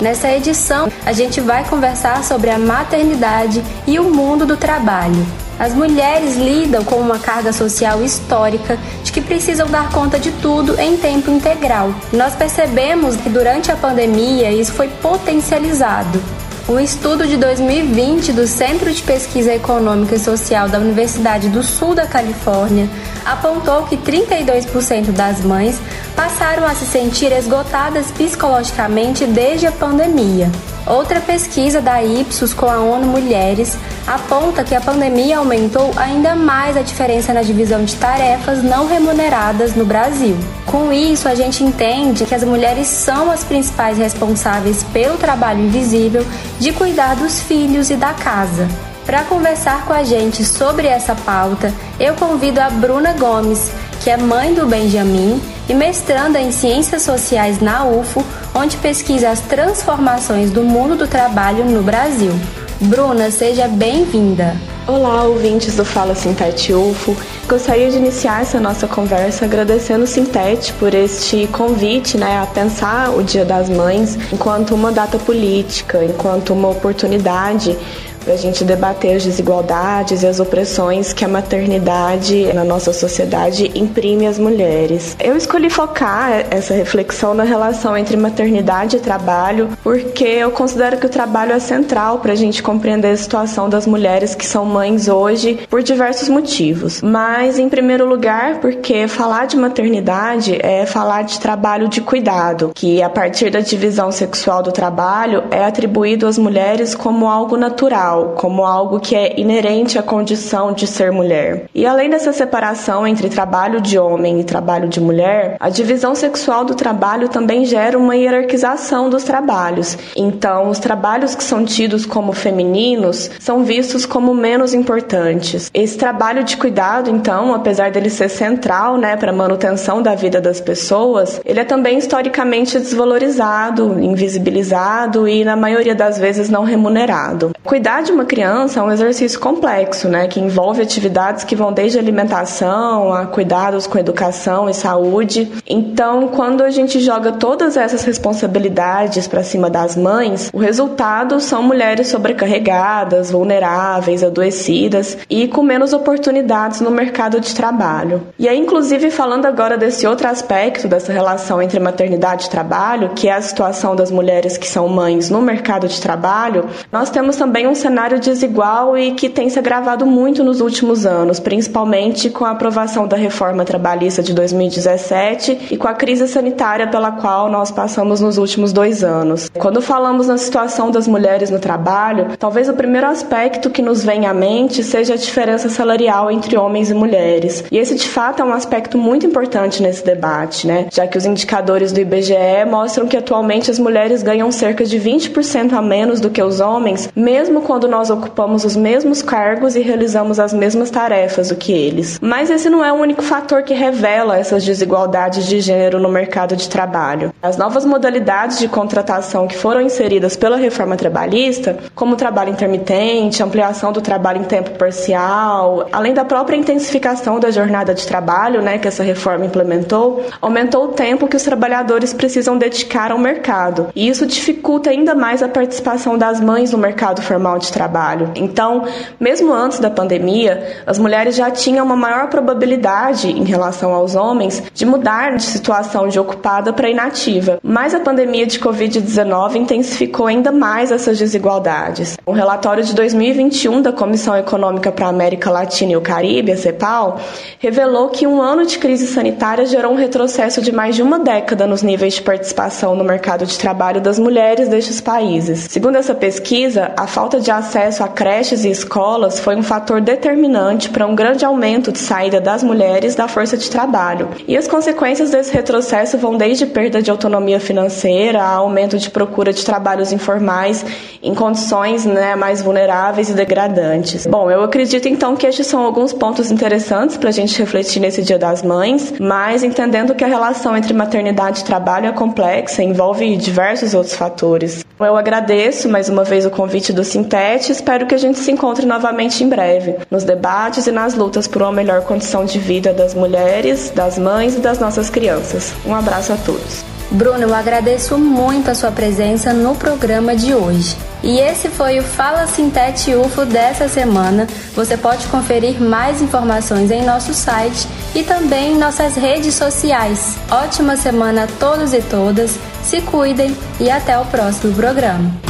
Nessa edição, a gente vai conversar sobre a maternidade e o mundo do trabalho. As mulheres lidam com uma carga social histórica de que precisam dar conta de tudo em tempo integral. Nós percebemos que durante a pandemia isso foi potencializado. Um estudo de 2020 do Centro de Pesquisa Econômica e Social da Universidade do Sul da Califórnia apontou que 32% das mães passaram a se sentir esgotadas psicologicamente desde a pandemia. Outra pesquisa da Ipsos com a ONU Mulheres aponta que a pandemia aumentou ainda mais a diferença na divisão de tarefas não remuneradas no Brasil. Com isso, a gente entende que as mulheres são as principais responsáveis pelo trabalho invisível de cuidar dos filhos e da casa. Para conversar com a gente sobre essa pauta, eu convido a Bruna Gomes, que é mãe do Benjamin e mestranda em Ciências Sociais na UFO, onde pesquisa as transformações do mundo do trabalho no Brasil. Bruna, seja bem-vinda. Olá, ouvintes do Fala Sintete UFO. Gostaria de iniciar essa nossa conversa agradecendo o Sintete por este convite né, a pensar o Dia das Mães enquanto uma data política, enquanto uma oportunidade para a gente debater as desigualdades e as opressões que a maternidade na nossa sociedade imprime às mulheres. Eu escolhi focar essa reflexão na relação entre maternidade e trabalho, porque eu considero que o trabalho é central para a gente compreender a situação das mulheres que são mães hoje por diversos motivos. Mas, em primeiro lugar, porque falar de maternidade é falar de trabalho de cuidado, que a partir da divisão sexual do trabalho é atribuído às mulheres como algo natural como algo que é inerente à condição de ser mulher. E além dessa separação entre trabalho de homem e trabalho de mulher, a divisão sexual do trabalho também gera uma hierarquização dos trabalhos. Então, os trabalhos que são tidos como femininos são vistos como menos importantes. Esse trabalho de cuidado, então, apesar dele ser central, né, para a manutenção da vida das pessoas, ele é também historicamente desvalorizado, invisibilizado e na maioria das vezes não remunerado. Cuidar Cuidar de uma criança é um exercício complexo, né, que envolve atividades que vão desde alimentação a cuidados com educação e saúde. Então, quando a gente joga todas essas responsabilidades para cima das mães, o resultado são mulheres sobrecarregadas, vulneráveis, adoecidas e com menos oportunidades no mercado de trabalho. E aí, inclusive, falando agora desse outro aspecto dessa relação entre maternidade e trabalho, que é a situação das mulheres que são mães no mercado de trabalho, nós temos também um cenário desigual e que tem se agravado muito nos últimos anos, principalmente com a aprovação da reforma trabalhista de 2017 e com a crise sanitária pela qual nós passamos nos últimos dois anos. Quando falamos na situação das mulheres no trabalho, talvez o primeiro aspecto que nos vem à mente seja a diferença salarial entre homens e mulheres. E esse, de fato, é um aspecto muito importante nesse debate, né? Já que os indicadores do IBGE mostram que atualmente as mulheres ganham cerca de 20% a menos do que os homens, mesmo quando quando nós ocupamos os mesmos cargos e realizamos as mesmas tarefas do que eles. Mas esse não é o único fator que revela essas desigualdades de gênero no mercado de trabalho. As novas modalidades de contratação que foram inseridas pela reforma trabalhista, como trabalho intermitente, ampliação do trabalho em tempo parcial, além da própria intensificação da jornada de trabalho, né, que essa reforma implementou, aumentou o tempo que os trabalhadores precisam dedicar ao mercado. E isso dificulta ainda mais a participação das mães no mercado formal de trabalho. Então, mesmo antes da pandemia, as mulheres já tinham uma maior probabilidade em relação aos homens de mudar de situação de ocupada para inativa. Mas a pandemia de Covid-19 intensificou ainda mais essas desigualdades. Um relatório de 2021 da Comissão Econômica para a América Latina e o Caribe, a Ambiental revelou que um ano de crise sanitária gerou um retrocesso de mais de uma década nos níveis de participação no mercado de trabalho das mulheres destes países. Segundo essa pesquisa, a falta de acesso a creches e escolas foi um fator determinante para um grande aumento de saída das mulheres da força de trabalho. E as consequências desse retrocesso vão desde perda de autonomia financeira a aumento de procura de trabalhos informais em condições né, mais vulneráveis e degradantes. Bom, eu acredito então que estes são alguns pontos interessantes para a gente refletir nesse Dia das Mães, mas entendendo que a relação entre maternidade e trabalho é complexa, envolve diversos outros fatores. Eu agradeço mais uma vez o convite do Sintete e espero que a gente se encontre novamente em breve, nos debates e nas lutas por uma melhor condição de vida das mulheres, das mães e das nossas crianças. Um abraço a todos. Bruno, eu agradeço muito a sua presença no programa de hoje. E esse foi o Fala Sintete UFO dessa semana. Você pode conferir mais informações em nosso site e também em nossas redes sociais. Ótima semana a todos e todas, se cuidem e até o próximo programa.